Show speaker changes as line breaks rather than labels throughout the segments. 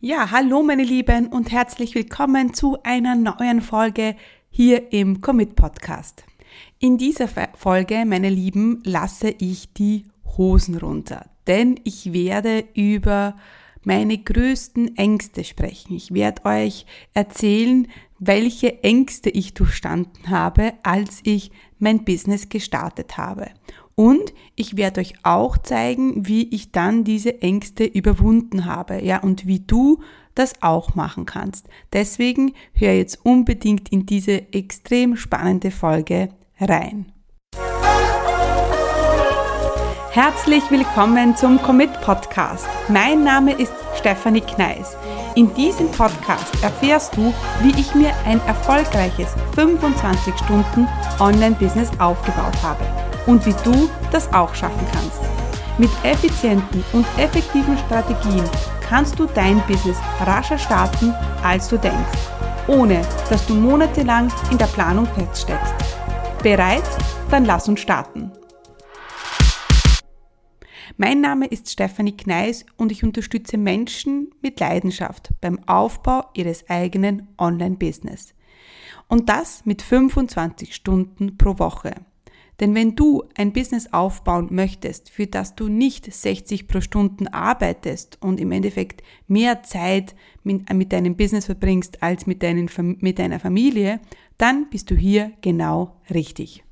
Ja, hallo meine Lieben und herzlich willkommen zu einer neuen Folge hier im Commit Podcast. In dieser Folge, meine Lieben, lasse ich die Hosen runter, denn ich werde über meine größten Ängste sprechen. Ich werde euch erzählen, welche Ängste ich durchstanden habe, als ich mein Business gestartet habe. Und ich werde euch auch zeigen, wie ich dann diese Ängste überwunden habe, ja, und wie du das auch machen kannst. Deswegen hör jetzt unbedingt in diese extrem spannende Folge rein. Herzlich willkommen zum Commit Podcast. Mein Name ist Stefanie Kneis. In diesem Podcast erfährst du, wie ich mir ein erfolgreiches 25 Stunden Online-Business aufgebaut habe und wie du das auch schaffen kannst. Mit effizienten und effektiven Strategien kannst du dein Business rascher starten, als du denkst, ohne dass du monatelang in der Planung feststeckst. Bereit? Dann lass uns starten. Mein Name ist Stefanie Kneis und ich unterstütze Menschen mit Leidenschaft beim Aufbau ihres eigenen Online-Business. Und das mit 25 Stunden pro Woche. Denn wenn du ein Business aufbauen möchtest, für das du nicht 60 pro Stunden arbeitest und im Endeffekt mehr Zeit mit, mit deinem Business verbringst als mit, deinen, mit deiner Familie, dann bist du hier genau richtig.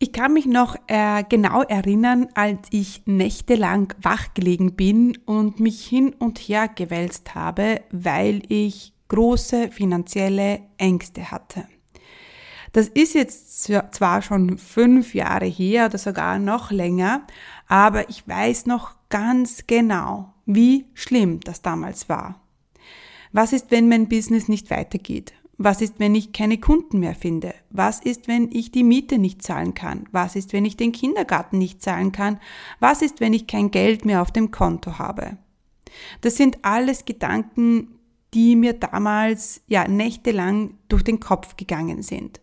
Ich kann mich noch äh, genau erinnern, als ich nächtelang wach gelegen bin und mich hin und her gewälzt habe, weil ich große finanzielle Ängste hatte. Das ist jetzt zwar schon fünf Jahre her oder sogar noch länger, aber ich weiß noch ganz genau, wie schlimm das damals war. Was ist, wenn mein Business nicht weitergeht? Was ist, wenn ich keine Kunden mehr finde? Was ist, wenn ich die Miete nicht zahlen kann? Was ist, wenn ich den Kindergarten nicht zahlen kann? Was ist, wenn ich kein Geld mehr auf dem Konto habe? Das sind alles Gedanken, die mir damals ja nächtelang durch den Kopf gegangen sind.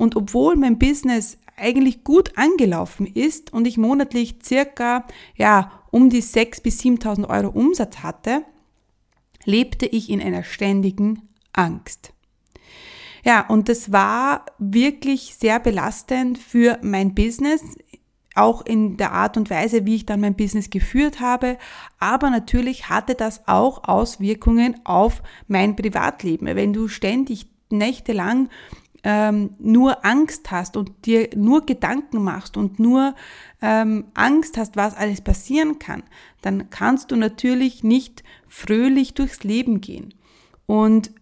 Und obwohl mein Business eigentlich gut angelaufen ist und ich monatlich circa, ja, um die 6.000 bis 7.000 Euro Umsatz hatte, lebte ich in einer ständigen Angst. Ja, und das war wirklich sehr belastend für mein Business, auch in der Art und Weise, wie ich dann mein Business geführt habe. Aber natürlich hatte das auch Auswirkungen auf mein Privatleben. Wenn du ständig nächtelang ähm, nur Angst hast und dir nur Gedanken machst und nur ähm, Angst hast, was alles passieren kann, dann kannst du natürlich nicht fröhlich durchs Leben gehen. Und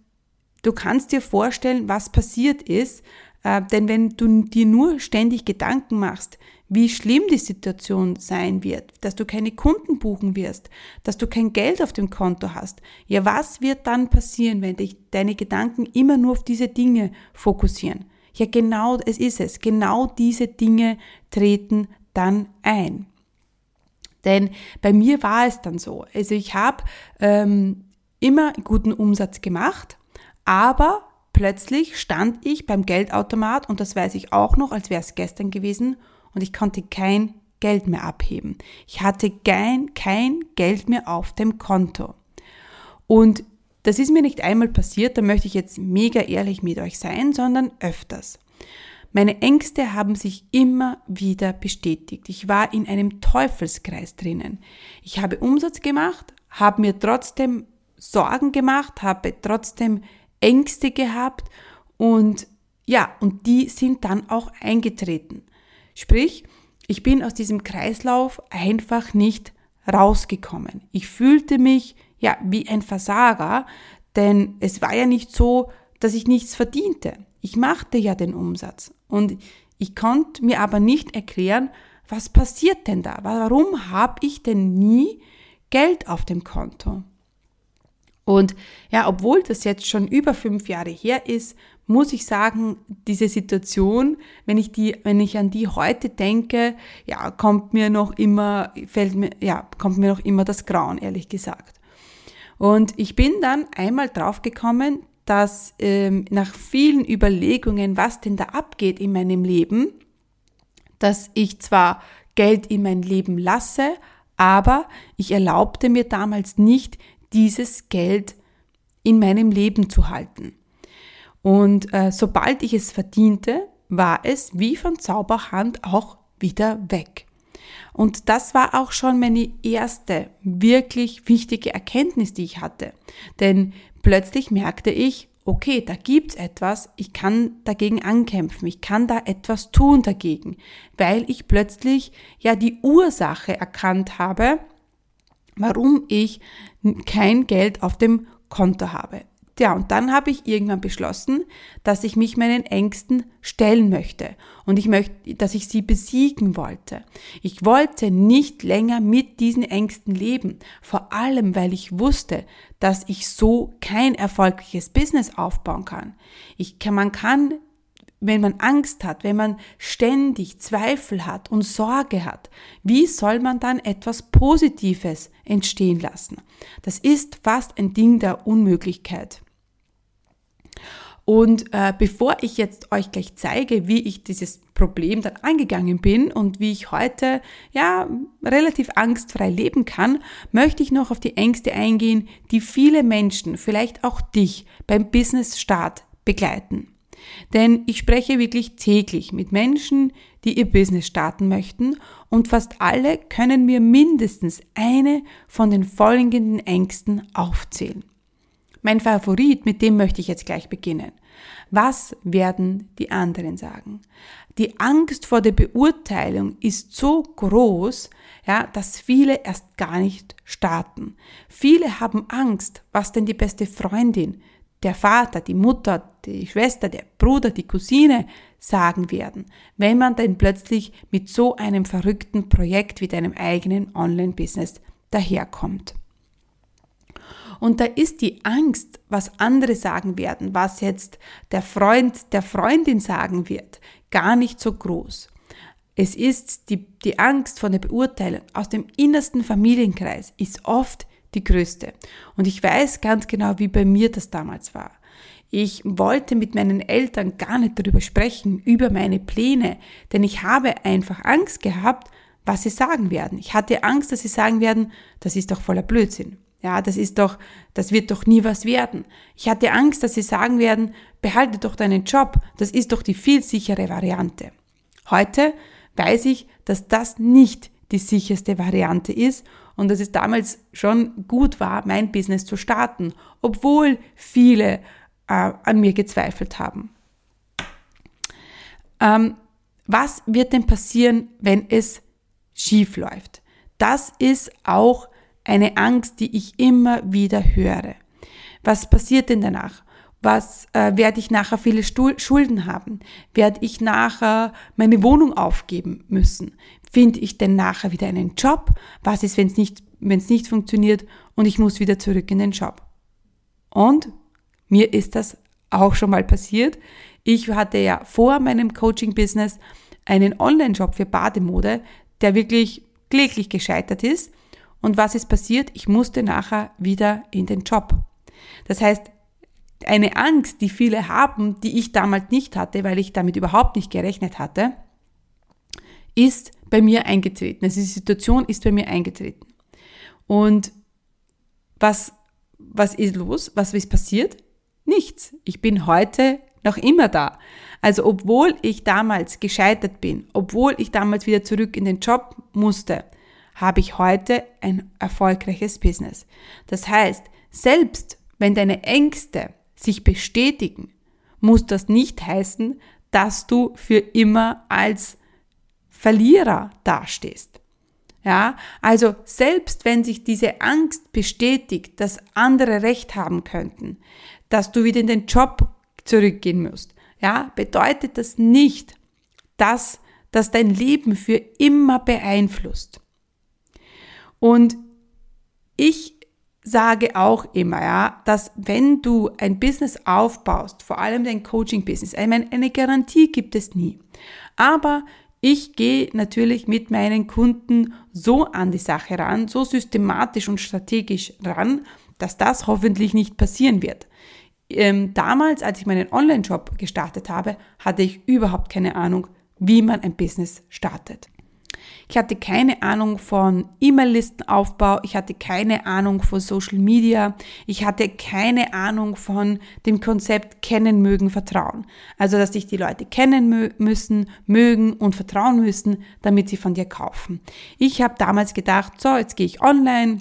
du kannst dir vorstellen, was passiert ist, äh, denn wenn du dir nur ständig Gedanken machst, wie schlimm die Situation sein wird, dass du keine Kunden buchen wirst, dass du kein Geld auf dem Konto hast, ja, was wird dann passieren, wenn dich deine Gedanken immer nur auf diese Dinge fokussieren? Ja, genau, es ist es. Genau diese Dinge treten dann ein. Denn bei mir war es dann so. Also ich habe ähm, immer guten Umsatz gemacht, aber plötzlich stand ich beim Geldautomat und das weiß ich auch noch, als wäre es gestern gewesen und ich konnte kein Geld mehr abheben. Ich hatte kein, kein Geld mehr auf dem Konto. Und das ist mir nicht einmal passiert, da möchte ich jetzt mega ehrlich mit euch sein, sondern öfters. Meine Ängste haben sich immer wieder bestätigt. Ich war in einem Teufelskreis drinnen. Ich habe Umsatz gemacht, habe mir trotzdem Sorgen gemacht, habe trotzdem Ängste gehabt und ja, und die sind dann auch eingetreten. Sprich, ich bin aus diesem Kreislauf einfach nicht rausgekommen. Ich fühlte mich ja wie ein Versager, denn es war ja nicht so, dass ich nichts verdiente. Ich machte ja den Umsatz und ich konnte mir aber nicht erklären, was passiert denn da? Warum habe ich denn nie Geld auf dem Konto? Und ja, obwohl das jetzt schon über fünf Jahre her ist, muss ich sagen, diese Situation, wenn ich die, wenn ich an die heute denke, ja, kommt mir noch immer, fällt mir, ja, kommt mir noch immer das Grauen, ehrlich gesagt. Und ich bin dann einmal draufgekommen, dass ähm, nach vielen Überlegungen, was denn da abgeht in meinem Leben, dass ich zwar Geld in mein Leben lasse, Aber ich erlaubte mir damals nicht, dieses Geld in meinem Leben zu halten. Und äh, sobald ich es verdiente, war es wie von Zauberhand auch wieder weg. Und das war auch schon meine erste wirklich wichtige Erkenntnis, die ich hatte. Denn plötzlich merkte ich, okay, da gibt's etwas, ich kann dagegen ankämpfen, ich kann da etwas tun dagegen, weil ich plötzlich ja die Ursache erkannt habe, warum ich kein Geld auf dem Konto habe. Ja, und dann habe ich irgendwann beschlossen, dass ich mich meinen Ängsten stellen möchte und ich möchte, dass ich sie besiegen wollte. Ich wollte nicht länger mit diesen Ängsten leben, vor allem weil ich wusste, dass ich so kein erfolgreiches Business aufbauen kann. Ich kann, man kann wenn man Angst hat, wenn man ständig Zweifel hat und Sorge hat, wie soll man dann etwas Positives entstehen lassen? Das ist fast ein Ding der Unmöglichkeit. Und äh, bevor ich jetzt euch gleich zeige, wie ich dieses Problem dann angegangen bin und wie ich heute ja relativ angstfrei leben kann, möchte ich noch auf die Ängste eingehen, die viele Menschen, vielleicht auch dich beim Business Start begleiten. Denn ich spreche wirklich täglich mit Menschen, die ihr Business starten möchten und fast alle können mir mindestens eine von den folgenden Ängsten aufzählen. Mein Favorit, mit dem möchte ich jetzt gleich beginnen. Was werden die anderen sagen? Die Angst vor der Beurteilung ist so groß, ja, dass viele erst gar nicht starten. Viele haben Angst, was denn die beste Freundin, der Vater, die Mutter, die Schwester, der Bruder, die Cousine sagen werden, wenn man denn plötzlich mit so einem verrückten Projekt wie deinem eigenen Online-Business daherkommt. Und da ist die Angst, was andere sagen werden, was jetzt der Freund der Freundin sagen wird, gar nicht so groß. Es ist die, die Angst von der Beurteilung aus dem innersten Familienkreis ist oft die größte. Und ich weiß ganz genau, wie bei mir das damals war. Ich wollte mit meinen Eltern gar nicht darüber sprechen, über meine Pläne, denn ich habe einfach Angst gehabt, was sie sagen werden. Ich hatte Angst, dass sie sagen werden, das ist doch voller Blödsinn. Ja, das ist doch, das wird doch nie was werden. Ich hatte Angst, dass sie sagen werden, behalte doch deinen Job, das ist doch die viel sichere Variante. Heute weiß ich, dass das nicht die sicherste Variante ist und dass es damals schon gut war, mein Business zu starten, obwohl viele äh, an mir gezweifelt haben. Ähm, was wird denn passieren, wenn es schief läuft? Das ist auch eine Angst, die ich immer wieder höre. Was passiert denn danach? Was äh, werde ich nachher viele Stuhl Schulden haben? Werde ich nachher meine Wohnung aufgeben müssen? Finde ich denn nachher wieder einen Job? Was ist, wenn es nicht, wenn es nicht funktioniert und ich muss wieder zurück in den Job? Und mir ist das auch schon mal passiert. Ich hatte ja vor meinem Coaching-Business einen Online-Job für Bademode, der wirklich kläglich gescheitert ist. Und was ist passiert? Ich musste nachher wieder in den Job. Das heißt, eine Angst, die viele haben, die ich damals nicht hatte, weil ich damit überhaupt nicht gerechnet hatte, ist bei mir eingetreten. Also die Situation ist bei mir eingetreten. Und was, was ist los? Was ist passiert? Nichts. Ich bin heute noch immer da. Also obwohl ich damals gescheitert bin, obwohl ich damals wieder zurück in den Job musste, habe ich heute ein erfolgreiches Business. Das heißt, selbst wenn deine Ängste sich bestätigen, muss das nicht heißen, dass du für immer als Verlierer dastehst. Ja, also selbst wenn sich diese Angst bestätigt, dass andere Recht haben könnten, dass du wieder in den Job zurückgehen musst, ja, bedeutet das nicht, dass das dein Leben für immer beeinflusst. Und ich sage auch immer, ja, dass wenn du ein Business aufbaust, vor allem dein Coaching-Business, ich meine, eine Garantie gibt es nie. Aber ich gehe natürlich mit meinen Kunden so an die Sache ran, so systematisch und strategisch ran, dass das hoffentlich nicht passieren wird. Ähm, damals, als ich meinen Online-Job gestartet habe, hatte ich überhaupt keine Ahnung, wie man ein Business startet. Ich hatte keine Ahnung von E-Mail-Listenaufbau, ich hatte keine Ahnung von Social Media, ich hatte keine Ahnung von dem Konzept kennen, mögen, vertrauen. Also, dass dich die Leute kennen müssen, mögen und vertrauen müssen, damit sie von dir kaufen. Ich habe damals gedacht, so, jetzt gehe ich online,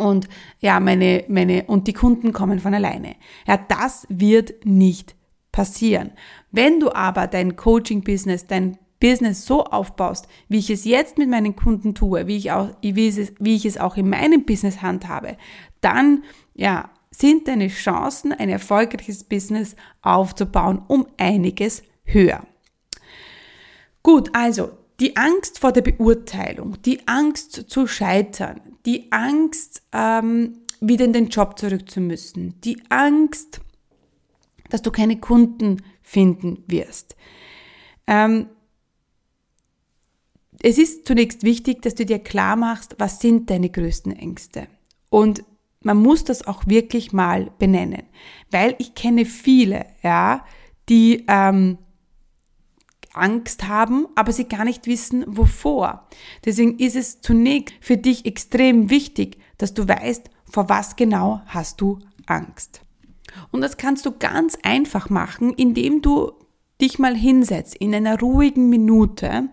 und ja, meine, meine, und die Kunden kommen von alleine. Ja, das wird nicht passieren. Wenn du aber dein Coaching-Business, dein Business so aufbaust, wie ich es jetzt mit meinen Kunden tue, wie ich, auch, wie, es, wie ich es auch in meinem Business handhabe, dann ja, sind deine Chancen, ein erfolgreiches Business aufzubauen, um einiges höher. Gut, also die Angst vor der Beurteilung, die Angst zu scheitern, die Angst, ähm, wieder in den Job zurück zu müssen, die Angst, dass du keine Kunden finden wirst. Ähm, es ist zunächst wichtig, dass du dir klar machst, was sind deine größten Ängste. Und man muss das auch wirklich mal benennen, weil ich kenne viele, ja, die ähm, Angst haben, aber sie gar nicht wissen, wovor. Deswegen ist es zunächst für dich extrem wichtig, dass du weißt, vor was genau hast du Angst. Und das kannst du ganz einfach machen, indem du dich mal hinsetzt, in einer ruhigen Minute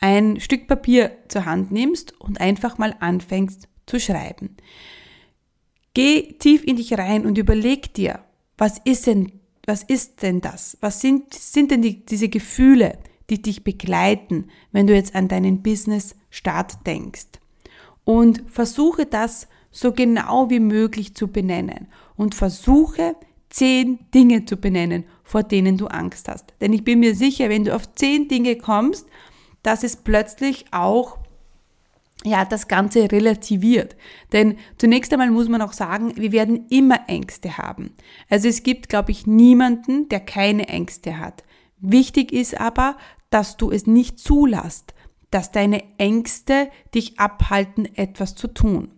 ein Stück Papier zur Hand nimmst und einfach mal anfängst zu schreiben. Geh tief in dich rein und überleg dir, was ist denn was ist denn das? Was sind, sind denn die, diese Gefühle, die dich begleiten, wenn du jetzt an deinen Business-Start denkst? Und versuche das so genau wie möglich zu benennen und versuche zehn Dinge zu benennen, vor denen du Angst hast. Denn ich bin mir sicher, wenn du auf zehn Dinge kommst, dass es plötzlich auch ja, das Ganze relativiert. Denn zunächst einmal muss man auch sagen, wir werden immer Ängste haben. Also es gibt, glaube ich, niemanden, der keine Ängste hat. Wichtig ist aber, dass du es nicht zulässt, dass deine Ängste dich abhalten, etwas zu tun.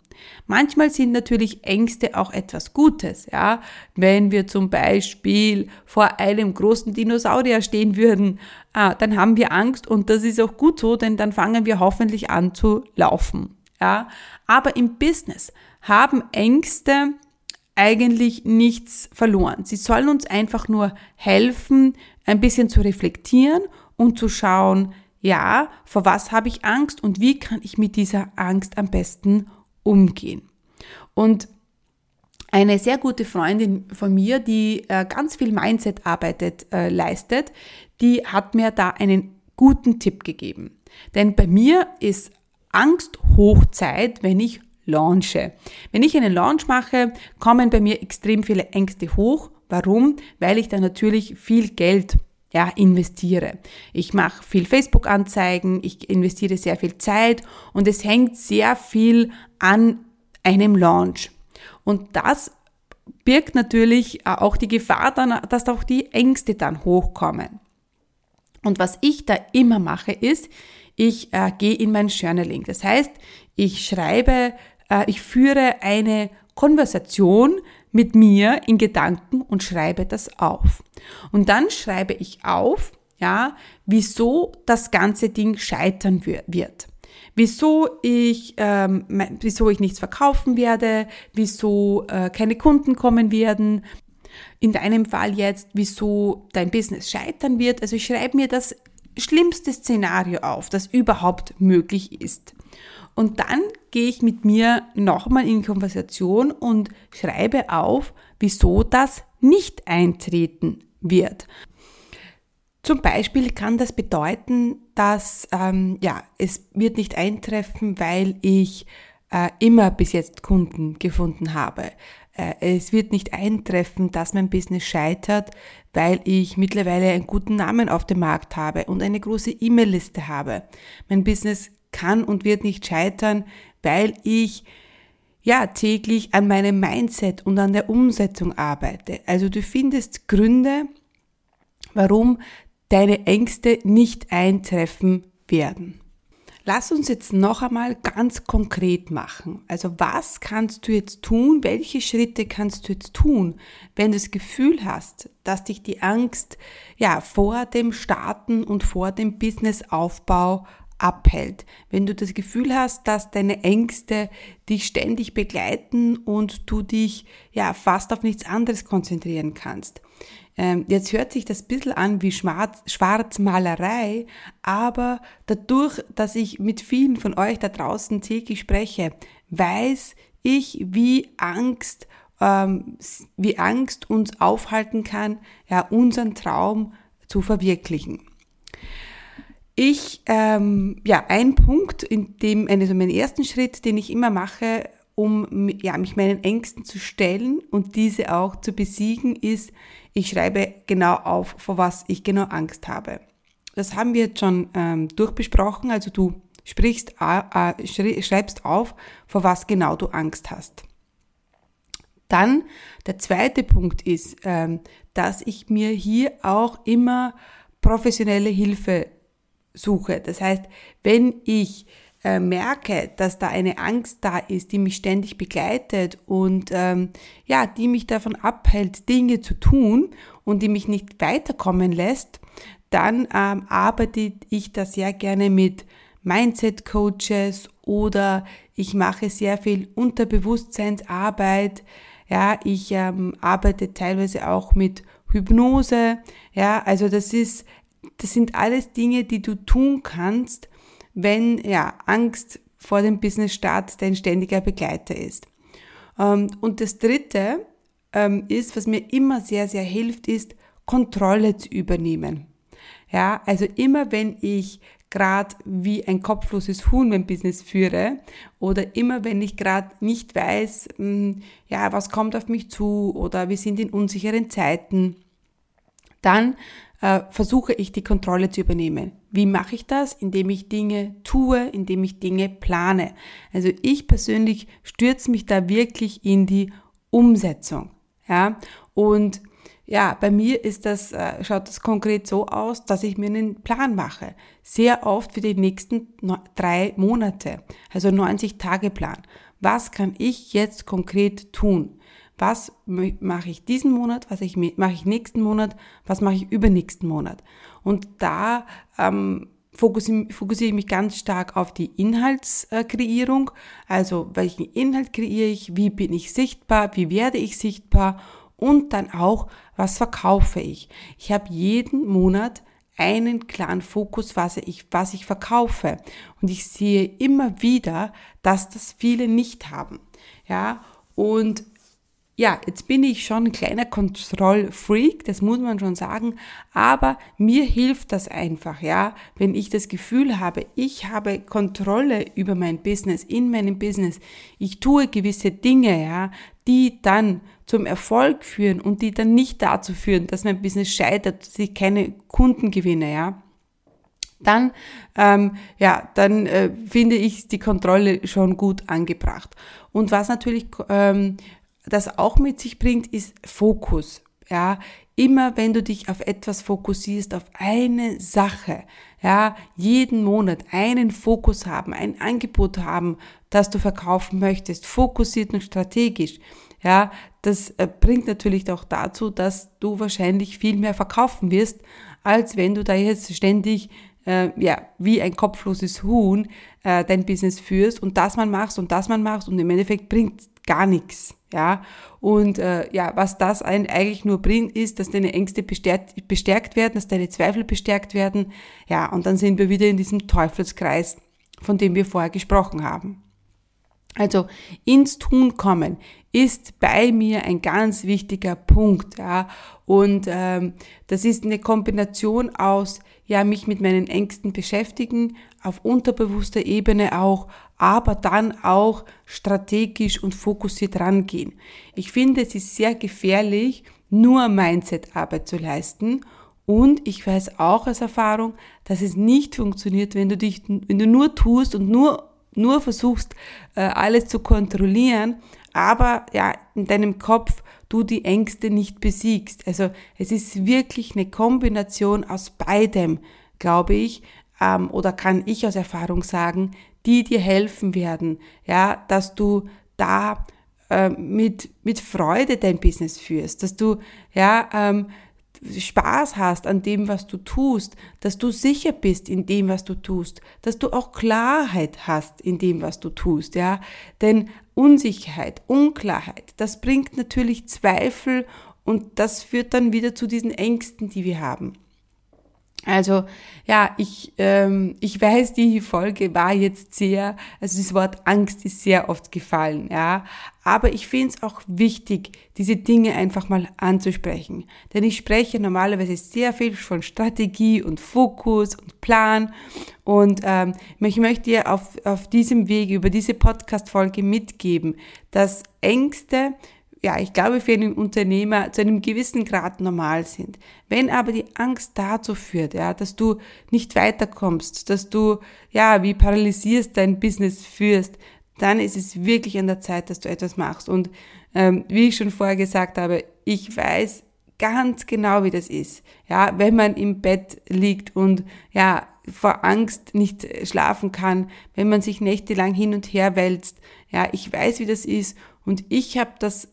Manchmal sind natürlich Ängste auch etwas Gutes, ja. Wenn wir zum Beispiel vor einem großen Dinosaurier stehen würden, ah, dann haben wir Angst und das ist auch gut so, denn dann fangen wir hoffentlich an zu laufen, ja. Aber im Business haben Ängste eigentlich nichts verloren. Sie sollen uns einfach nur helfen, ein bisschen zu reflektieren und zu schauen, ja, vor was habe ich Angst und wie kann ich mit dieser Angst am besten umgehen. Und eine sehr gute Freundin von mir, die äh, ganz viel Mindset-Arbeit äh, leistet, die hat mir da einen guten Tipp gegeben. Denn bei mir ist Angst Hochzeit, wenn ich launche. Wenn ich einen Launch mache, kommen bei mir extrem viele Ängste hoch. Warum? Weil ich da natürlich viel Geld ja, investiere. Ich mache viel Facebook-Anzeigen, ich investiere sehr viel Zeit und es hängt sehr viel an einem Launch. Und das birgt natürlich auch die Gefahr dann, dass auch die Ängste dann hochkommen. Und was ich da immer mache, ist, ich äh, gehe in mein Journaling. Das heißt, ich schreibe, äh, ich führe eine Konversation mit mir in Gedanken und schreibe das auf. Und dann schreibe ich auf, ja, wieso das ganze Ding scheitern wird. Wieso ich, ähm, wieso ich nichts verkaufen werde, wieso äh, keine Kunden kommen werden. In deinem Fall jetzt, wieso dein Business scheitern wird. Also ich schreibe mir das schlimmste Szenario auf, das überhaupt möglich ist. Und dann gehe ich mit mir nochmal in Konversation und schreibe auf, wieso das nicht eintreten wird. Zum Beispiel kann das bedeuten, dass ähm, ja, es wird nicht eintreffen, weil ich äh, immer bis jetzt Kunden gefunden habe. Äh, es wird nicht eintreffen, dass mein Business scheitert, weil ich mittlerweile einen guten Namen auf dem Markt habe und eine große E-Mail-Liste habe. Mein Business kann und wird nicht scheitern, weil ich ja täglich an meinem Mindset und an der Umsetzung arbeite. Also du findest Gründe, warum deine Ängste nicht eintreffen werden. Lass uns jetzt noch einmal ganz konkret machen. Also was kannst du jetzt tun? Welche Schritte kannst du jetzt tun, wenn du das Gefühl hast, dass dich die Angst ja vor dem Starten und vor dem Businessaufbau abhält. Wenn du das Gefühl hast, dass deine Ängste dich ständig begleiten und du dich ja fast auf nichts anderes konzentrieren kannst. Ähm, jetzt hört sich das ein bisschen an wie Schwarz, Schwarzmalerei, aber dadurch, dass ich mit vielen von euch da draußen täglich spreche, weiß ich, wie Angst, ähm, wie Angst uns aufhalten kann, ja, unseren Traum zu verwirklichen. Ich, ähm, ja, ein Punkt, in dem, also mein ersten Schritt, den ich immer mache, um ja, mich meinen Ängsten zu stellen und diese auch zu besiegen, ist, ich schreibe genau auf, vor was ich genau Angst habe. Das haben wir jetzt schon ähm, durchbesprochen. Also du sprichst, äh, schreibst auf, vor was genau du Angst hast. Dann der zweite Punkt ist, ähm, dass ich mir hier auch immer professionelle Hilfe suche. Das heißt, wenn ich äh, merke, dass da eine Angst da ist, die mich ständig begleitet und ähm, ja, die mich davon abhält, Dinge zu tun und die mich nicht weiterkommen lässt, dann ähm, arbeite ich da sehr gerne mit Mindset-Coaches oder ich mache sehr viel Unterbewusstseinsarbeit. Ja, ich ähm, arbeite teilweise auch mit Hypnose. Ja, also das ist, das sind alles Dinge, die du tun kannst, wenn ja Angst vor dem Business-Start dein ständiger Begleiter ist. Ähm, und das Dritte ähm, ist, was mir immer sehr, sehr hilft, ist Kontrolle zu übernehmen. Ja, also immer wenn ich gerade wie ein kopfloses Huhn mein Business führe oder immer wenn ich gerade nicht weiß, hm, ja, was kommt auf mich zu oder wir sind in unsicheren Zeiten, dann äh, versuche ich die Kontrolle zu übernehmen. Wie mache ich das? Indem ich Dinge tue, indem ich Dinge plane. Also ich persönlich stürze mich da wirklich in die Umsetzung. Ja, und ja, bei mir ist das, äh, schaut das konkret so aus, dass ich mir einen Plan mache. Sehr oft für die nächsten drei Monate. Also 90 Tage Plan. Was kann ich jetzt konkret tun? Was mache ich diesen Monat? Was ich, mache ich nächsten Monat? Was mache ich übernächsten Monat? Und da ähm, fokussiere, ich mich ganz stark auf die Inhaltskreierung. Also welchen Inhalt kreiere ich? Wie bin ich sichtbar? Wie werde ich sichtbar? Und dann auch, was verkaufe ich? Ich habe jeden Monat einen klaren Fokus, was ich, was ich verkaufe. Und ich sehe immer wieder, dass das viele nicht haben. Ja, und ja, jetzt bin ich schon ein kleiner Kontrollfreak, das muss man schon sagen, aber mir hilft das einfach, ja, wenn ich das Gefühl habe, ich habe Kontrolle über mein Business, in meinem Business, ich tue gewisse Dinge, ja, die dann zum Erfolg führen und die dann nicht dazu führen, dass mein Business scheitert, dass ich keine Kunden gewinne, ja dann, ähm, ja, dann äh, finde ich die Kontrolle schon gut angebracht. Und was natürlich ähm, das auch mit sich bringt, ist Fokus. Ja, immer wenn du dich auf etwas fokussierst, auf eine Sache, ja, jeden Monat einen Fokus haben, ein Angebot haben, das du verkaufen möchtest, fokussiert und strategisch, ja, das äh, bringt natürlich auch dazu, dass du wahrscheinlich viel mehr verkaufen wirst, als wenn du da jetzt ständig äh, ja, wie ein kopfloses Huhn äh, dein Business führst und das man machst und das man machst und im Endeffekt bringt gar nichts. Ja, und äh, ja, was das eigentlich nur bringt, ist, dass deine Ängste bestärkt, bestärkt werden, dass deine Zweifel bestärkt werden. Ja, und dann sind wir wieder in diesem Teufelskreis, von dem wir vorher gesprochen haben. Also ins Tun kommen ist bei mir ein ganz wichtiger Punkt, ja. Und ähm, das ist eine Kombination aus, ja, mich mit meinen Ängsten beschäftigen, auf unterbewusster Ebene auch, aber dann auch strategisch und fokussiert rangehen. Ich finde, es ist sehr gefährlich, nur Mindset-Arbeit zu leisten. Und ich weiß auch aus Erfahrung, dass es nicht funktioniert, wenn du dich, wenn du nur tust und nur, nur versuchst, äh, alles zu kontrollieren, aber ja, in deinem Kopf du die Ängste nicht besiegst. Also es ist wirklich eine Kombination aus beidem, glaube ich, ähm, oder kann ich aus Erfahrung sagen, die dir helfen werden, ja, dass du da äh, mit, mit Freude dein Business führst, dass du, ja, ähm, Spaß hast an dem, was du tust, dass du sicher bist in dem, was du tust, dass du auch Klarheit hast in dem, was du tust, ja. Denn Unsicherheit, Unklarheit, das bringt natürlich Zweifel und das führt dann wieder zu diesen Ängsten, die wir haben. Also ja, ich, ähm, ich weiß, die Folge war jetzt sehr, also das Wort Angst ist sehr oft gefallen, ja. Aber ich finde es auch wichtig, diese Dinge einfach mal anzusprechen. Denn ich spreche normalerweise sehr viel von Strategie und Fokus und Plan. Und ähm, ich möchte dir auf, auf diesem Weg, über diese Podcast-Folge mitgeben, dass Ängste ja, ich glaube, für einen Unternehmer zu einem gewissen Grad normal sind. Wenn aber die Angst dazu führt, ja, dass du nicht weiterkommst, dass du, ja, wie paralysierst dein Business führst, dann ist es wirklich an der Zeit, dass du etwas machst. Und ähm, wie ich schon vorher gesagt habe, ich weiß ganz genau, wie das ist. Ja, wenn man im Bett liegt und ja, vor Angst nicht schlafen kann, wenn man sich nächtelang hin und her wälzt. Ja, ich weiß, wie das ist und ich habe das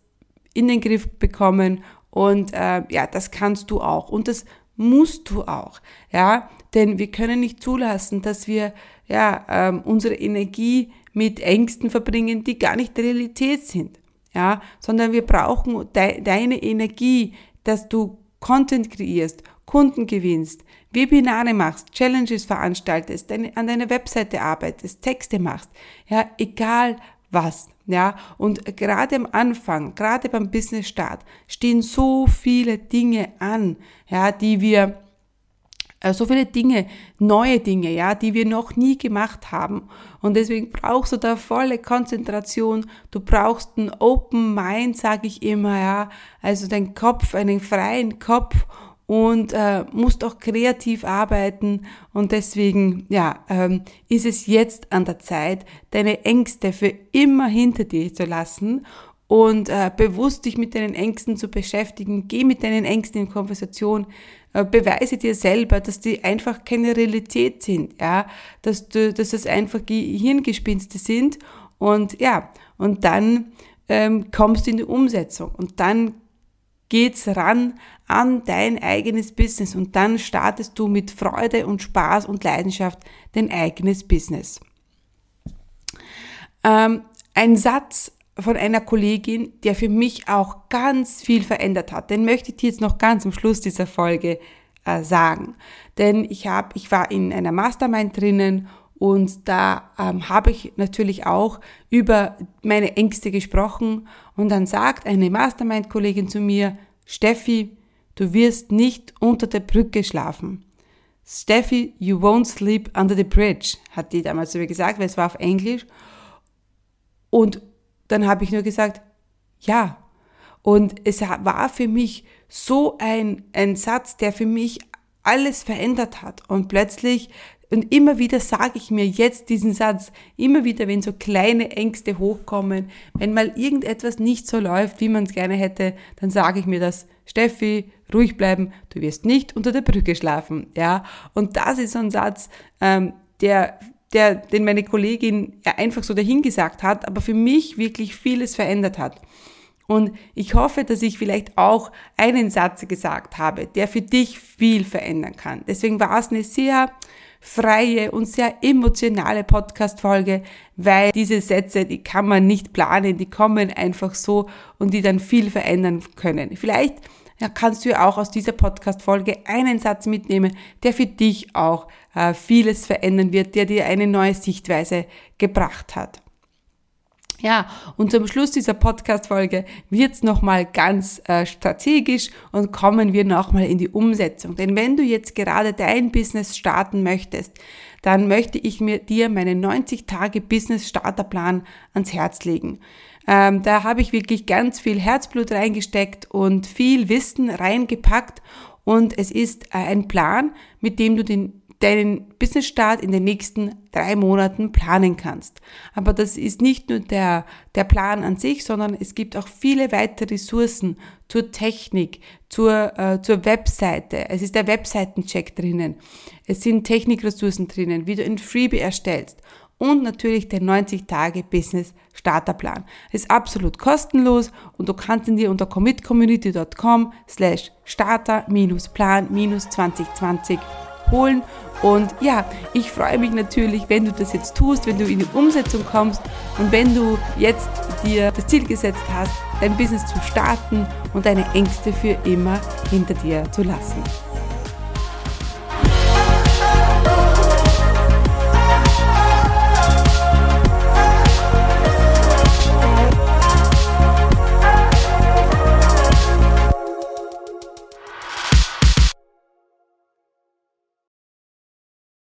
in den Griff bekommen und äh, ja, das kannst du auch und das musst du auch, ja, denn wir können nicht zulassen, dass wir ja ähm, unsere Energie mit Ängsten verbringen, die gar nicht Realität sind, ja, sondern wir brauchen de deine Energie, dass du Content kreierst, Kunden gewinnst, Webinare machst, Challenges veranstaltest, deine, an deiner Webseite arbeitest, Texte machst, ja, egal was. Ja, und gerade am Anfang, gerade beim Business Start, stehen so viele Dinge an, ja, die wir, äh, so viele Dinge, neue Dinge, ja, die wir noch nie gemacht haben. Und deswegen brauchst du da volle Konzentration. Du brauchst einen Open Mind, sage ich immer, ja, also dein Kopf, einen freien Kopf und äh, musst auch kreativ arbeiten und deswegen ja ähm, ist es jetzt an der Zeit, deine Ängste für immer hinter dir zu lassen und äh, bewusst dich mit deinen Ängsten zu beschäftigen. Geh mit deinen Ängsten in Konversation. Äh, beweise dir selber, dass die einfach keine Realität sind, ja, dass du, dass das einfach Hirngespinste sind und ja und dann ähm, kommst du in die Umsetzung und dann geht's ran an dein eigenes Business und dann startest du mit Freude und Spaß und Leidenschaft dein eigenes Business. Ähm, ein Satz von einer Kollegin, der für mich auch ganz viel verändert hat, den möchte ich dir jetzt noch ganz am Schluss dieser Folge äh, sagen. Denn ich habe, ich war in einer Mastermind drinnen und da ähm, habe ich natürlich auch über meine Ängste gesprochen. Und dann sagt eine Mastermind-Kollegin zu mir, Steffi, du wirst nicht unter der Brücke schlafen. Steffi, you won't sleep under the bridge, hat die damals zu mir gesagt, weil es war auf Englisch. Und dann habe ich nur gesagt, ja. Und es war für mich so ein, ein Satz, der für mich alles verändert hat. Und plötzlich und immer wieder sage ich mir jetzt diesen Satz, immer wieder, wenn so kleine Ängste hochkommen, wenn mal irgendetwas nicht so läuft, wie man es gerne hätte, dann sage ich mir das, Steffi, ruhig bleiben, du wirst nicht unter der Brücke schlafen, ja. Und das ist so ein Satz, ähm, der, der, den meine Kollegin einfach so dahingesagt hat, aber für mich wirklich vieles verändert hat. Und ich hoffe, dass ich vielleicht auch einen Satz gesagt habe, der für dich viel verändern kann. Deswegen war es eine sehr freie und sehr emotionale Podcast-Folge, weil diese Sätze, die kann man nicht planen, die kommen einfach so und die dann viel verändern können. Vielleicht kannst du ja auch aus dieser Podcast-Folge einen Satz mitnehmen, der für dich auch äh, vieles verändern wird, der dir eine neue Sichtweise gebracht hat. Ja, und zum Schluss dieser Podcast-Folge wird's nochmal ganz äh, strategisch und kommen wir nochmal in die Umsetzung. Denn wenn du jetzt gerade dein Business starten möchtest, dann möchte ich mir dir meinen 90-Tage-Business-Starterplan ans Herz legen. Ähm, da habe ich wirklich ganz viel Herzblut reingesteckt und viel Wissen reingepackt und es ist äh, ein Plan, mit dem du den deinen Businessstart in den nächsten drei Monaten planen kannst. Aber das ist nicht nur der, der Plan an sich, sondern es gibt auch viele weitere Ressourcen zur Technik, zur, äh, zur Webseite. Es ist der Webseitencheck drinnen. Es sind Technikressourcen drinnen, wie du ein Freebie erstellst und natürlich den 90 Tage Business Starterplan. Ist absolut kostenlos und du kannst ihn dir unter commitcommunity.com slash starter-plan-2020 holen. Und ja, ich freue mich natürlich, wenn du das jetzt tust, wenn du in die Umsetzung kommst und wenn du jetzt dir das Ziel gesetzt hast, dein Business zu starten und deine Ängste für immer hinter dir zu lassen.